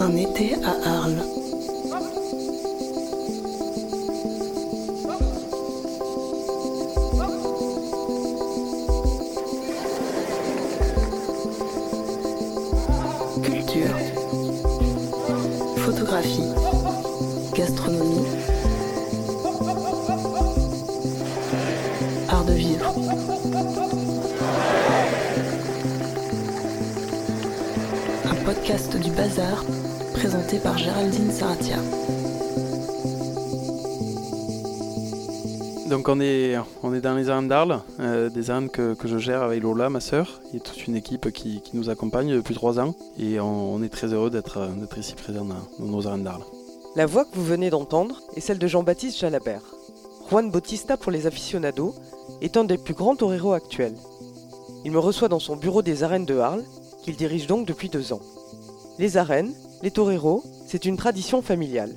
Un été à Arles. Culture. Photographie. Gastronomie. Art de vivre. Un podcast du Bazar présenté par Géraldine Saratia. Donc on est, on est dans les arènes d'Arles, euh, des arènes que, que je gère avec Lola, ma sœur. A toute une équipe qui, qui nous accompagne depuis trois ans et on, on est très heureux d'être d'être ici présent dans, dans nos arènes d'Arles. La voix que vous venez d'entendre est celle de Jean-Baptiste Jalabert. Juan Bautista pour les aficionados est un des plus grands toreros actuels. Il me reçoit dans son bureau des arènes de Arles, qu'il dirige donc depuis deux ans. Les arènes, les toreros, c'est une tradition familiale.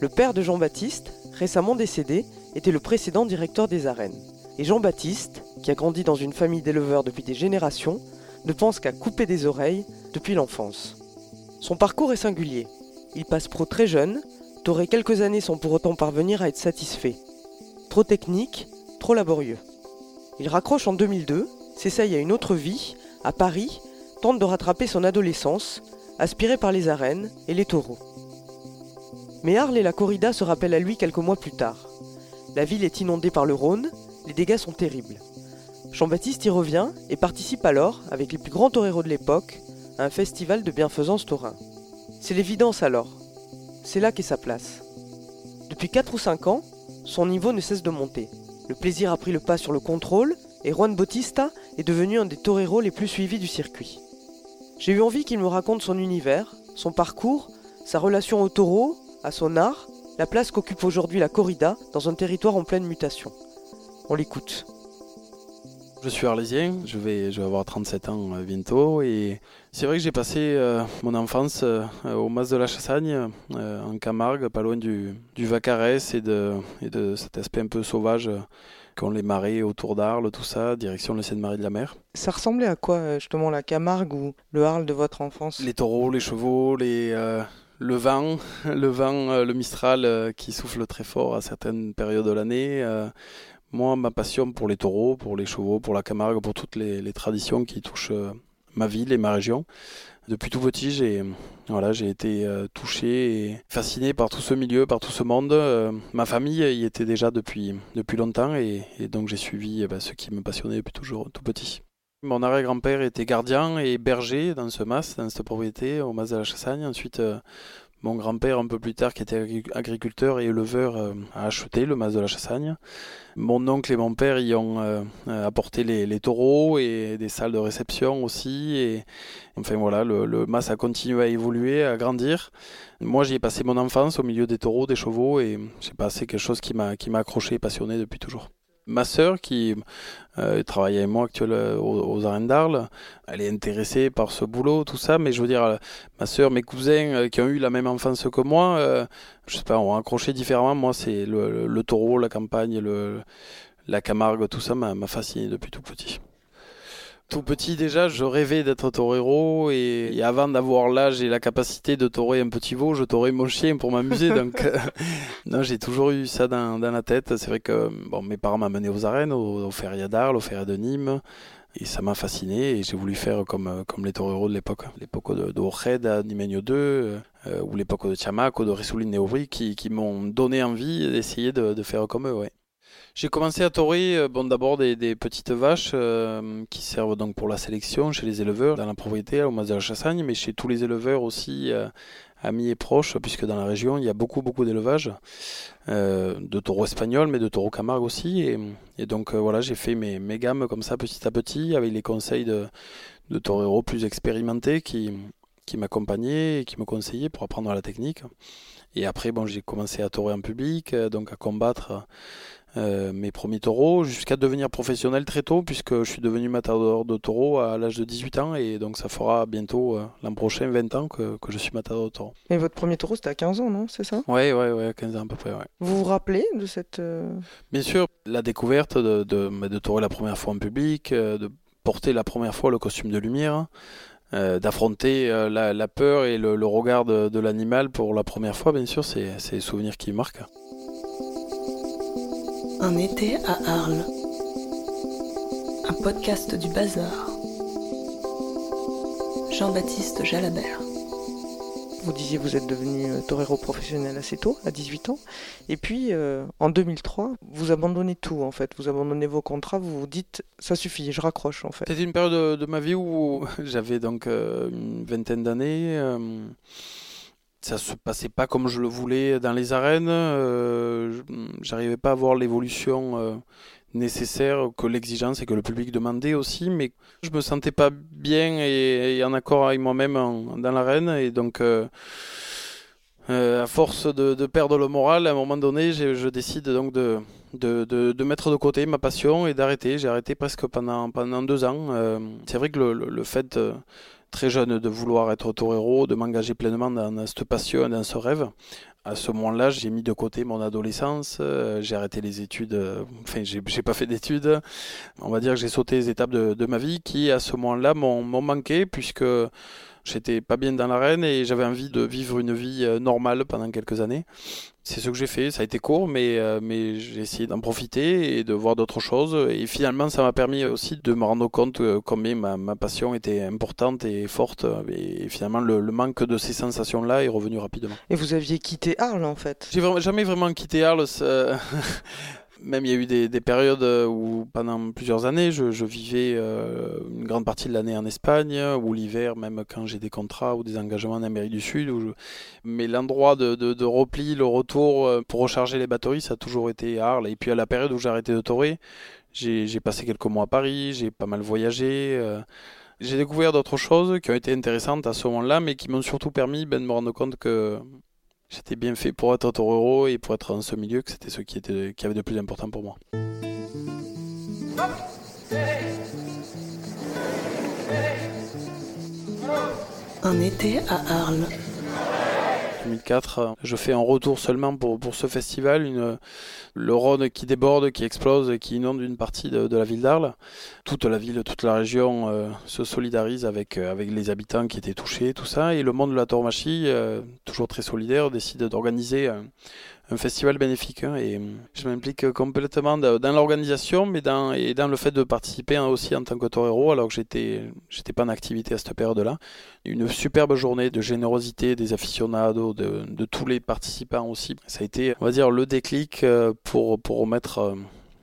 Le père de Jean-Baptiste, récemment décédé, était le précédent directeur des arènes. Et Jean-Baptiste, qui a grandi dans une famille d'éleveurs depuis des générations, ne pense qu'à couper des oreilles depuis l'enfance. Son parcours est singulier. Il passe pro très jeune, torer quelques années sans pour autant parvenir à être satisfait. Trop technique, trop laborieux. Il raccroche en 2002, s'essaye à une autre vie, à Paris, tente de rattraper son adolescence, aspiré par les arènes et les taureaux. Mais Arles et la corrida se rappellent à lui quelques mois plus tard. La ville est inondée par le Rhône, les dégâts sont terribles. Jean-Baptiste y revient et participe alors, avec les plus grands toreros de l'époque, à un festival de bienfaisance taurin. C'est l'évidence alors. C'est là qu'est sa place. Depuis 4 ou 5 ans, son niveau ne cesse de monter. Le plaisir a pris le pas sur le contrôle et Juan Bautista est devenu un des toreros les plus suivis du circuit. J'ai eu envie qu'il me raconte son univers, son parcours, sa relation au taureau, à son art, la place qu'occupe aujourd'hui la corrida dans un territoire en pleine mutation. On l'écoute. Je suis arlésien, je vais, avoir 37 ans euh, bientôt et c'est vrai que j'ai passé euh, mon enfance euh, au Mas de la Chassagne, en Camargue, pas loin du, Vacarès et de cet aspect un peu sauvage qu'ont les marais autour d'Arles, tout ça, direction le Seine-Marie de la Mer. Ça ressemblait à quoi euh, justement la Camargue ou le Arles de votre enfance? Les taureaux, les chevaux, les, euh, le vent, le vent, euh, le Mistral euh, qui souffle très fort à certaines périodes de l'année. moi, ma passion pour les taureaux, pour les chevaux, pour la Camargue, pour toutes les, les traditions qui touchent ma ville et ma région. Depuis tout petit, j'ai voilà, j'ai été euh, touché et fasciné par tout ce milieu, par tout ce monde. Euh, ma famille y était déjà depuis, depuis longtemps et, donc j'ai suivi eh ben, ce qui me passionnait depuis toujours tout petit. Mon arrière-grand-père était gardien et berger dans ce mas, dans cette propriété, au mas de la Chassagne. Ensuite, euh, mon grand-père, un peu plus tard, qui était agri- agriculteur et éleveur, euh, a acheté le mas de la Chassagne. Mon oncle et mon père y ont euh, euh, apporté les, taureaux et des salles de réception aussi. Et enfin voilà, le, le mas a continué à évoluer, à grandir. Moi, j'y ai passé mon enfance au milieu des taureaux, des chevaux, et j'ai passé quelque chose qui m'a qui m'a accroché et passionné depuis toujours. Ma sœur, qui euh, travaille avec moi actuellement aux, aux arènes d'Arles, elle est intéressée par ce boulot, tout ça, mais je veux dire, euh, ma sœur, mes cousins euh, qui ont eu la même enfance que moi, euh, je sais pas, ont accroché différemment. Moi, c'est le, taureau, la campagne, la Camargue, tout ça m'a fasciné depuis tout petit. Tout petit déjà, je rêvais d'être torero et, et avant d'avoir l'âge et la capacité de torer un petit veau, je torais mon chien pour m'amuser. donc, euh, non, j'ai toujours eu ça dans, dans la tête. C'est vrai que bon, mes parents m'amenaient aux arènes, aux, aux férias d'Arles, aux férias de Nîmes. Et ça m'a fasciné et j'ai voulu faire comme, euh, comme les toreros de l'époque. L'époque de, de Ojeda, Nimeño 2, euh, ou l'époque de Tiamac ou de Rissoulin Neobri qui, qui m'ont donné envie d'essayer de, de faire comme eux. Ouais. J'ai commencé à torer euh, bon, d'abord des, petites vaches euh, qui servent donc pour la sélection chez les éleveurs dans la propriété au Mas de la Chassagne, mais chez tous les éleveurs aussi, euh, amis et proches, puisque dans la région il y a beaucoup beaucoup d'élevage euh, de taureaux espagnols, mais de taureaux Camargue aussi. Et, donc voilà, j'ai fait mes, mes gammes comme ça petit à petit avec les conseils de, de toreros plus expérimentés qui, m'accompagnaient et qui me conseillaient pour apprendre la technique. Et après, bon, j'ai commencé à torer en public, donc à combattre euh, mes premiers taureaux, jusqu'à devenir professionnel très tôt, puisque je suis devenu matador de taureaux à l'âge de 18 ans, et donc ça fera bientôt, euh, l'an prochain, 20 ans que, que je suis matador de taureaux. Mais votre premier taureau c'était à 15 ans, non? C'est ça? Ouais, ouais, ouais, 15 ans à peu près, ouais. Vous vous rappelez de cette... euh, Bien sûr, la découverte de, de, la première fois en public, de porter la première fois le costume de lumière, d'affronter la, peur et le, regard de, l'animal pour la première fois, bien sûr, c'est des souvenirs qui marquent. Un été à Arles. Un podcast du Bazar. Jean-Baptiste Jalabert. Vous disiez vous êtes devenu euh, torero professionnel assez tôt, à 18 ans. Et puis, euh, en 2003, vous abandonnez tout, en fait. Vous abandonnez vos contrats, vous vous dites, ça suffit, je raccroche, en fait. C'était une période de, ma vie où j'avais donc euh, une vingtaine d'années. Ça se passait pas comme je le voulais dans les arènes. J'arrivais pas à voir l'évolution nécessaire que l'exigence et que le public demandait aussi, mais je me sentais pas bien et, en accord avec moi-même dans l'arène et donc euh, euh, à force de, perdre le moral, à un moment donné, je, décide donc de, mettre de côté ma passion et d'arrêter. J'ai arrêté presque pendant, deux ans. Euh, c'est vrai que le, fait très jeune de vouloir être torero, de m'engager pleinement dans, cette passion, dans ce rêve, à ce moment-là, j'ai mis de côté mon adolescence, euh, j'ai arrêté les études, euh, enfin, j'ai, pas fait d'études. On va dire que j'ai sauté les étapes de, ma vie qui, à ce moment-là, m'ont manqué puisque j'étais pas bien dans l'arène et j'avais envie de vivre une vie euh, normale pendant quelques années. C'est ce que j'ai fait, ça a été court, mais, euh, mais j'ai essayé d'en profiter et de voir d'autres choses. Et finalement, ça m'a permis aussi de me rendre compte combien ma, ma passion était importante et forte. Et finalement, le, le manque de ces sensations-là est revenu rapidement. Et vous aviez quitté Arles, en fait J'ai jamais vraiment quitté Arles. même il y a eu des, périodes où pendant plusieurs années, je, vivais euh, une grande partie de l'année en Espagne, ou l'hiver, même quand j'ai des contrats ou des engagements en Amérique du Sud. Mais l'endroit de, repli, le retour euh, pour recharger les batteries, ça a toujours été Arles. Et puis à la période où j'ai arrêté de torer, j'ai passé quelques mois à Paris, j'ai pas mal voyagé. Euh, j'ai découvert d'autres choses qui ont été intéressantes à ce moment-là, mais qui m'ont surtout permis ben, de me rendre compte que j'étais bien fait pour être torero et pour être dans ce milieu, que c'était ce qui, était, qui avait de plus important pour moi. Un été à Arles. 2004, je fais un retour seulement pour, pour ce festival, une, le Rhône qui déborde, qui explose, qui inonde une partie de, la ville d'Arles. Toute la ville, toute la région euh, se solidarise avec, euh, avec les habitants qui étaient touchés, tout ça. Et le monde de la tauromachie, euh, toujours très solidaire, décide d'organiser un festival bénéfique et je m'implique complètement dans l'organisation mais dans, et dans le fait de participer hein, aussi en tant que torero alors que j'étais j'étais pas en activité à cette période-là. Une superbe journée de générosité des aficionados, de, de, tous les participants aussi. Ça a été, on va dire, le déclic euh, pour, pour remettre euh,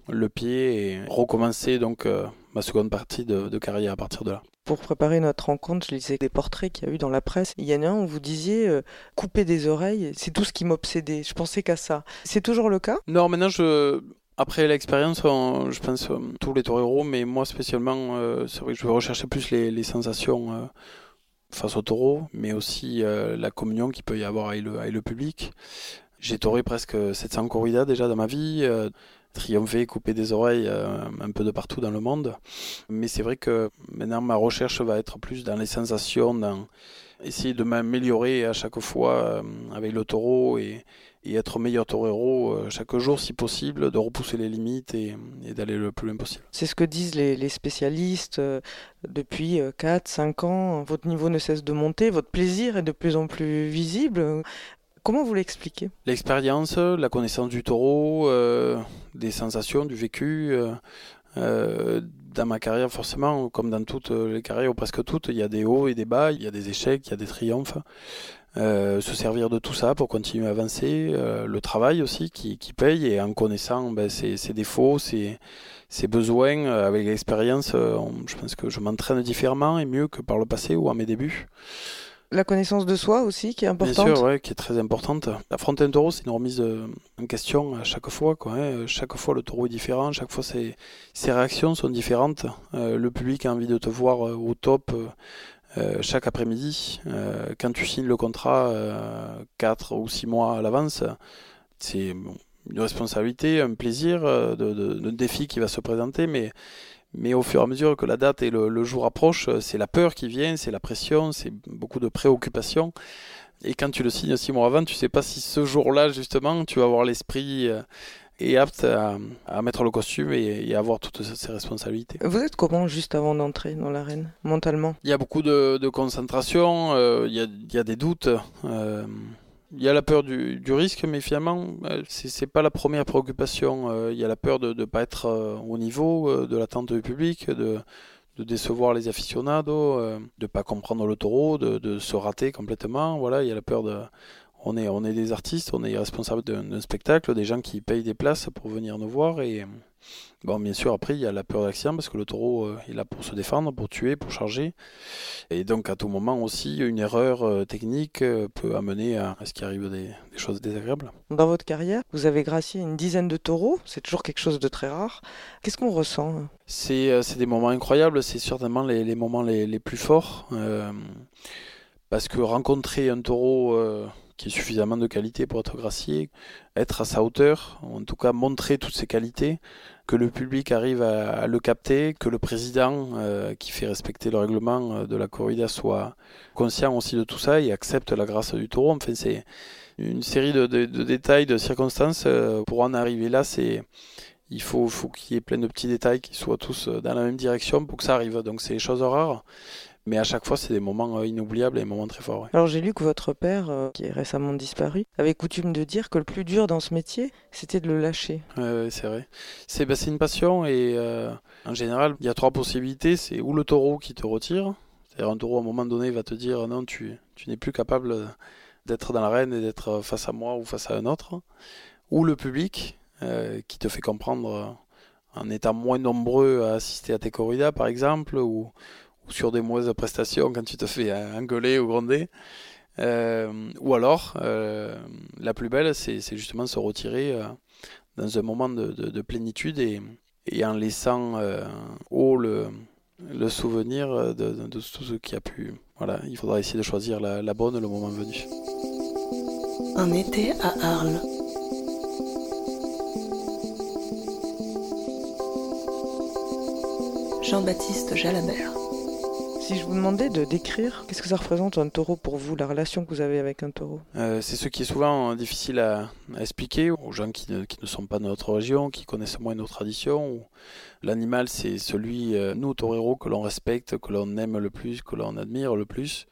le pied et recommencer donc euh, ma seconde partie de, de carrière à partir de là. Pour préparer notre rencontre, je lisais des portraits qu'il y a eu dans la presse. Il y en a un où vous disiez euh, couper des oreilles, c'est tout ce qui m'obsédait. Je pensais qu'à ça. C'est toujours le cas? Non, maintenant je. Après l'expérience, je pense tous les taureaux, mais moi spécialement, euh, c'est vrai que je vais rechercher plus les, sensations face au taureau, mais aussi la communion qu'il peut y avoir avec le, public. J'ai tauré presque 700 corridas déjà dans ma vie triompher, couper des oreilles euh, un peu de partout dans le monde. Mais c'est vrai que maintenant ma recherche va être plus dans les sensations, dans essayer de m'améliorer à chaque fois euh, avec le taureau et, être meilleur torero euh, chaque jour si possible, de repousser les limites et, d'aller le plus loin possible. C'est ce que disent les, les spécialistes depuis 4-5 ans. Votre niveau ne cesse de monter, votre plaisir est de plus en plus visible. Comment vous l'expliquez? L'expérience, la connaissance du taureau, euh, des sensations, du vécu. Euh, euh, dans ma carrière, forcément, comme dans toutes les carrières, ou presque toutes, il y a des hauts et des bas, il y a des échecs, il y a des triomphes. Se servir de tout ça pour continuer à avancer. le travail aussi qui, paye et en connaissant ben, ses, défauts, ses, ses besoins, avec l'expérience, je pense que je m'entraîne différemment et mieux que par le passé ou à mes débuts. La connaissance de soi aussi, qui est importante. Bien sûr, ouais, qui est très importante. Affronter un taureau, c'est une remise euh, en question à chaque fois. Quoi, hein. Chaque fois, le taureau est différent. Chaque fois, ses, ses réactions sont différentes. Euh, le public a envie de te voir euh, au top chaque après-midi. quand tu signes le contrat 4 ou 6 mois à l'avance, c'est une responsabilité, un plaisir, de, de, de, défi qui va se présenter. Mais mais au fur et à mesure que la date et le, jour approchent, euh, c'est la peur qui vient, c'est la pression, c'est beaucoup de préoccupations. Et quand tu le signes six mois avant, tu sais pas si ce jour-là, justement, tu vas avoir l'esprit euh, est apte à, mettre le costume et, à avoir toutes ses responsabilités. Vous êtes comment juste avant d'entrer dans l'arène, mentalement? Il y a beaucoup de, concentration, euh, il, y a, des doutes. Euh, il y a la peur du, risque, mais finalement, euh, c'est pas la première préoccupation. Il y a la peur de ne pas être au niveau de l'attente du public, de, de décevoir les aficionados, de ne pas comprendre le taureau, de, de, se rater complètement. Voilà, il y a la peur de, on est, on est des artistes, on est responsable d'un spectacle, des gens qui payent des places pour venir nous voir. Et bon, bien sûr, après, il y a la peur d'accident parce que le taureau euh, est là pour se défendre, pour tuer, pour charger. Et donc, à tout moment aussi, une erreur euh, technique euh, peut amener à, ce qu'il arrive des, choses désagréables. Dans votre carrière, vous avez gracié une dizaine de taureaux, c'est toujours quelque chose de très rare. Qu'est-ce qu'on ressent C'est des moments incroyables, c'est certainement les, moments les, les, plus forts. parce que rencontrer un taureau qui est suffisamment de qualité pour être gracié, être à sa hauteur, en tout cas montrer toutes ses qualités, que le public arrive à, le capter, que le président euh, qui fait respecter le règlement euh, de la corrida soit conscient aussi de tout ça et accepte la grâce du taureau. Enfin, c'est une série de, détails, de circonstances. Euh, pour en arriver là, c'est il faut, faut qu'il y ait plein de petits détails qui soient tous dans la même direction pour que ça arrive. Donc c'est des choses rares. Mais à chaque fois, c'est des moments euh, inoubliables et des moments très forts. Alors j'ai lu que votre père, euh, qui est récemment disparu, avait coutume de dire que le plus dur dans ce métier, c'était de le lâcher. Oui, c'est vrai. C'est bah, une passion et euh, en général, il y a trois possibilités. C'est ou le taureau qui te retire, c'est-à-dire un taureau à un moment donné va te dire non, tu, tu n'es plus capable d'être dans l'arène et d'être face à moi ou face à un autre, ou le public qui te fait comprendre en étant moins nombreux à assister à tes corridas par exemple, ou, sur des mauvaises prestations quand tu te fais engueuler ou gronder. Euh, ou alors, euh, la plus belle, c'est justement se retirer euh, dans un moment de, plénitude et, en laissant haut le, souvenir de, tout ce qui a pu. Voilà, il faudra essayer de choisir la, la bonne le moment venu. Un été à Arles. Jean-Baptiste Jalabert. Si je vous demandais de décrire, qu'est-ce que ça représente un taureau pour vous, la relation que vous avez avec un taureau? Euh, C'est ce qui est souvent difficile à, expliquer aux gens qui ne, sont pas de notre région, qui connaissent moins nos traditions. L'animal, c'est celui, euh, nous, toreros, que l'on respecte, que l'on aime le plus, que l'on admire le plus.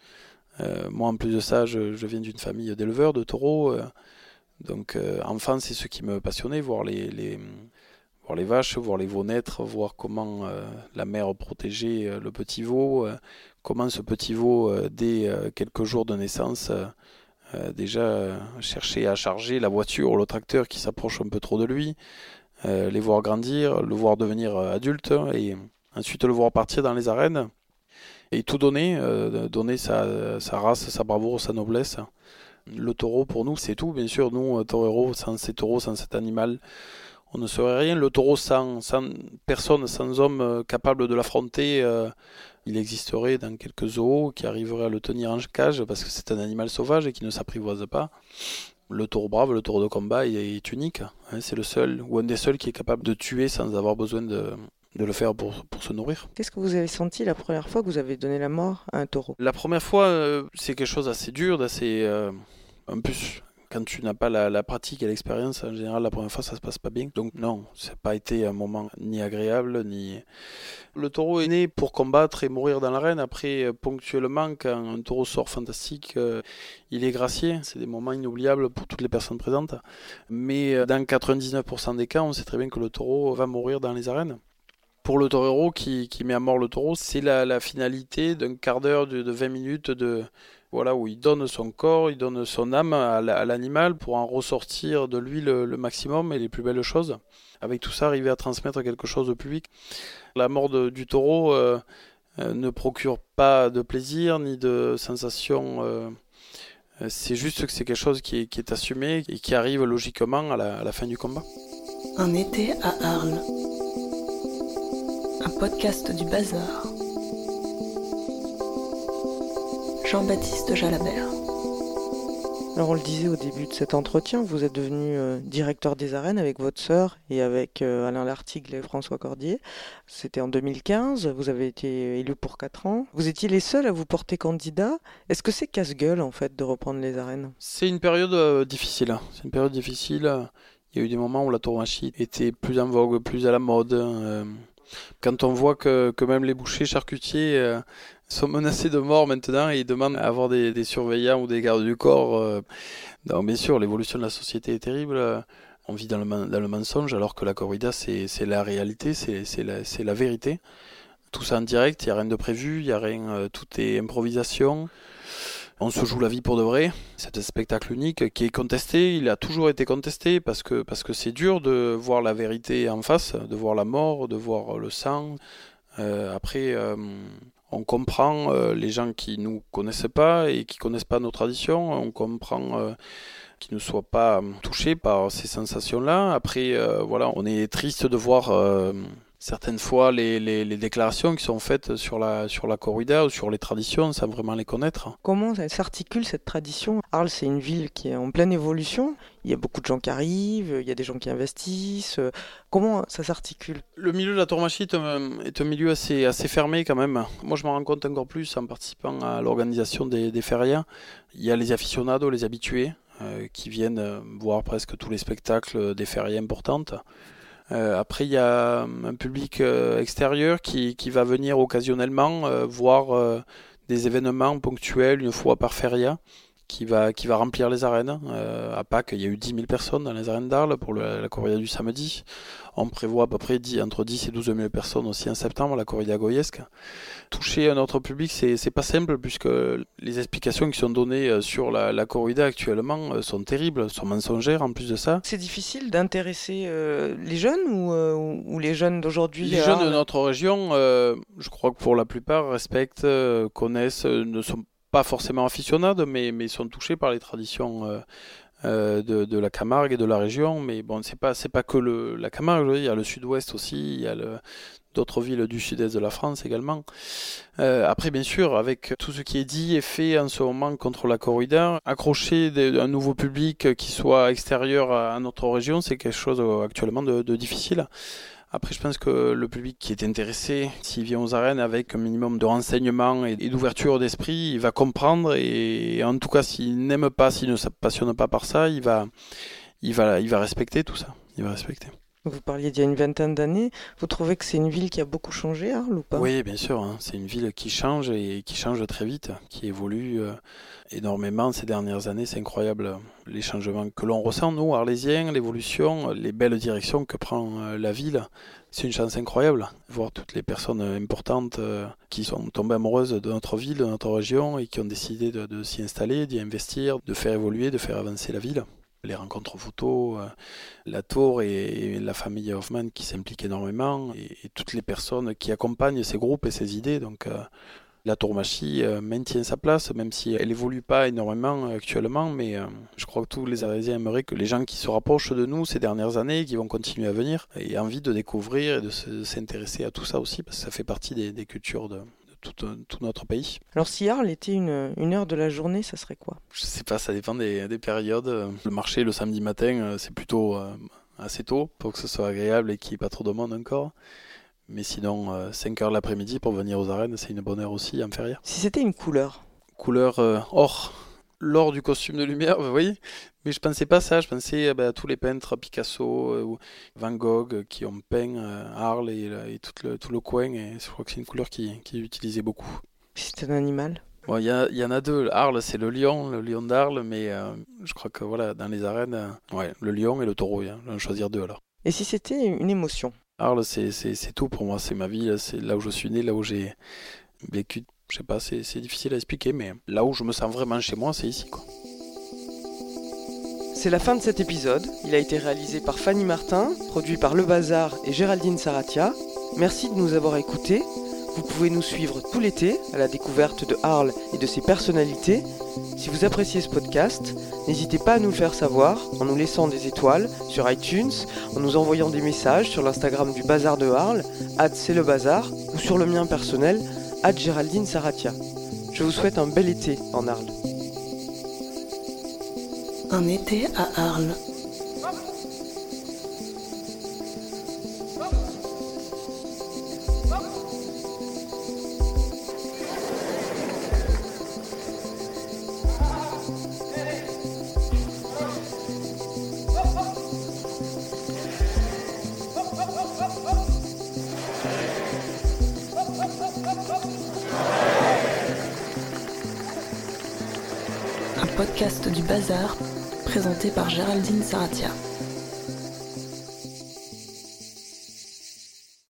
Euh, moi, en plus de ça, je, viens d'une famille d'éleveurs de taureaux. donc, enfant, c'est ce qui me passionnait, voir les voir les vaches, voir les veaux naître, voir comment euh, la mère protégeait euh, le petit veau, euh, comment ce petit veau, dès quelques jours de naissance, déjà cherchait à charger la voiture ou le tracteur qui s'approche un peu trop de lui, les voir grandir, le voir devenir adulte et ensuite le voir partir dans les arènes et tout donner, donner sa, race, sa bravoure, sa noblesse. Le taureau pour nous c'est tout, bien sûr, nous taureaux, sans ces taureaux, sans cet animal, on ne serait rien. Le taureau sans, personne, sans homme euh, capable de l'affronter, euh, il existerait dans quelques zoos qui arriveraient à le tenir en cage parce que c'est un animal sauvage et qui ne s'apprivoise pas. Le taureau brave, le taureau de combat, il est unique. Hein. c'est le seul, ou un des seuls qui est capable de tuer sans avoir besoin de, le faire pour, se nourrir. Qu'est-ce que vous avez senti la première fois que vous avez donné la mort à un taureau? La première fois, euh, c'est quelque chose d'assez dur, d'assez... un peu quand tu n'as pas la, pratique et l'expérience, en général, la première fois, ça se passe pas bien. Donc non, ça n'a pas été un moment ni agréable, ni... Le taureau est né pour combattre et mourir dans l'arène. Après, euh, ponctuellement, quand un taureau sort fantastique, euh, il est gracié. C'est des moments inoubliables pour toutes les personnes présentes. Mais euh, dans 99% des cas, on sait très bien que le taureau va mourir dans les arènes pour le torero qui, qui met à mort le taureau, c'est la, finalité d'un quart d'heure, de, 20 minutes de, voilà, où il donne son corps, il donne son âme à, l'animal pour en ressortir de lui le, maximum et les plus belles choses. Avec tout ça, arriver à transmettre quelque chose au public. La mort du taureau euh, euh, ne procure pas de plaisir ni de sensation. Euh, c'est juste que c'est quelque chose qui est, assumé et qui arrive logiquement à la fin du combat. Un été à Arles. Un podcast du Bazar. Jean-Baptiste Jalabert. Alors on le disait au début de cet entretien, vous êtes devenu euh, directeur des arènes avec votre sœur et avec euh, Alain Lartigue et François Cordier. C'était en 2015, vous avez été élu pour 4 ans. Vous étiez les seuls à vous porter candidat. Est-ce que c'est casse-gueule en fait de reprendre les arènes? C'est une période euh, difficile. C'est une période difficile. Il Il y a eu des moments où la tauromachie était plus en vogue, plus à la mode. Euh, quand on voit que, que même les bouchers charcutiers euh, sont menacés de mort maintenant et ils demandent à avoir des, surveillants ou des gardes du corps, euh, donc bien sûr, l'évolution de la société est terrible. On vit dans le, dans le mensonge alors que la corrida, c'est la réalité, c'est la, la vérité. Tout ça en direct, il n'y a rien de prévu, y a rien, tout est improvisation on se joue la vie pour de vrai. C'est un spectacle unique qui est contesté. Il a toujours été contesté parce que parce que c'est dur de voir la vérité en face, de voir la mort, de voir le sang. Euh, après, euh, on comprend euh, les gens qui nous connaissent pas et qui connaissent pas nos traditions. On comprend qu'ils ne soient pas touchés par ces sensations-là. Après, voilà, on est triste de voir certaines fois les, les, les, déclarations qui sont faites sur la, sur la corrida ou sur les traditions sans vraiment les connaître. Comment s'articule cette tradition? Arles, c'est une ville qui est en pleine évolution. Il y a beaucoup de gens qui arrivent, il y a des gens qui investissent. Comment ça s'articule? Le milieu de la tourmachie est un, est un, milieu assez, assez fermé quand même. Moi, je m'en rends compte encore plus en participant à l'organisation des, des férias. Il y a les aficionados, les habitués, euh, qui viennent voir presque tous les spectacles des férias importantes. Euh, après, il y a un public euh, extérieur qui, qui, va venir occasionnellement euh, voir des événements ponctuels une fois par feria qui va, qui va remplir les arènes. à Pâques, il y a eu 10 000 personnes dans les arènes d'Arles pour la corrida du samedi. On prévoit à peu près 10, entre 10 et 12 000 personnes aussi en septembre, la corrida goyesque. Toucher un autre public, c'est pas simple puisque les explications qui sont données euh, sur la, la corrida actuellement euh, sont terribles, sont mensongères en plus de ça. C'est difficile d'intéresser euh, les jeunes ou, ou les jeunes d'aujourd'hui Les jeunes de notre région, je crois que pour la plupart, respectent, connaissent, ne sont pas forcément aficionades, mais, mais sont touchés par les traditions euh, de, de, la Camargue et de la région, mais bon, c'est pas c'est pas que le, la Camargue, il y a le Sud-Ouest aussi, il y a d'autres villes du Sud-Est de la France également. Euh, après, bien sûr, avec tout ce qui est dit et fait en ce moment contre la corrida, accrocher un nouveau public qui soit extérieur à, notre région, c'est quelque chose euh, actuellement de difficile. Après, je pense que le public qui est intéressé, s'il vient aux arènes avec un minimum de renseignements et d'ouverture d'esprit, il va comprendre et en tout cas, s'il n'aime pas, s'il ne se passionne pas par ça, il va, il va, il va respecter tout ça. Il va respecter. Vous parliez d'il y a une vingtaine d'années. Vous trouvez que c'est une ville qui a beaucoup changé, Arles, ou pas? Oui, bien sûr. Hein. C'est une ville qui change et qui change très vite, qui évolue euh, énormément ces dernières années. C'est incroyable les changements que l'on ressent, nous, Arlésiens, l'évolution, les belles directions que prend euh, la ville. C'est une chance incroyable. Voir toutes les personnes importantes euh, qui sont tombées amoureuses de notre ville, de notre région et qui ont décidé de s'y installer, d'y investir, de faire évoluer, de faire avancer la ville les rencontres photos, euh, la tour et, la famille Hoffman qui s'impliquent énormément et, toutes les personnes qui accompagnent ces groupes et ces idées. Donc euh, la tourmachie euh, maintient sa place, même si elle évolue pas énormément actuellement, mais je crois que tous les Arésiens aimeraient que les gens qui se rapprochent de nous ces dernières années, qui vont continuer à venir, aient envie de découvrir et de s'intéresser à tout ça aussi, parce que ça fait partie des, des cultures de, euh, tout, notre pays. Alors si Arles était une, une, heure de la journée, ça serait quoi? Je sais pas, ça dépend des, des, périodes. Le marché le samedi matin, euh, c'est plutôt euh, assez tôt pour que ce soit agréable et qu'il n'y ait pas trop de monde encore. Mais sinon, 5 heures l'après-midi pour venir aux arènes, c'est une bonne heure aussi feria. Si c'était une couleur? Couleur or lors du costume de lumière, vous voyez Mais je pensais pas ça, je pensais bah, à tous les peintres Picasso euh, Van Gogh euh, qui ont peint euh, Arles et, tout, le, tout, le, coin, et je crois que c'est une couleur qui, qui est utilisée beaucoup. C'est un animal il y, y, en a deux. Arles, c'est le lion, le lion d'Arles, mais je crois que voilà, dans les arènes, ouais, le lion et le taureau, hein, on va choisir deux alors. Et si c'était une émotion? Arles, c'est tout pour moi, c'est ma vie, c'est là où je suis né, là où j'ai vécu je sais pas, c'est difficile à expliquer, mais là où je me sens vraiment chez moi, c'est ici. C'est la fin de cet épisode. Il a été réalisé par Fanny Martin, produit par Le Bazar et Géraldine Saratia. Merci de nous avoir écoutés. Vous pouvez nous suivre tout l'été à la découverte de Arles et de ses personnalités. Si vous appréciez ce podcast, n'hésitez pas à nous le faire savoir en nous laissant des étoiles sur iTunes, en nous envoyant des messages sur l'Instagram du Bazar de Arles, c'est le bazar, ou sur le mien personnel, Géraldine Saratia. Je vous souhaite un bel été en Arles. Un été à Arles. Par Géraldine Saratia.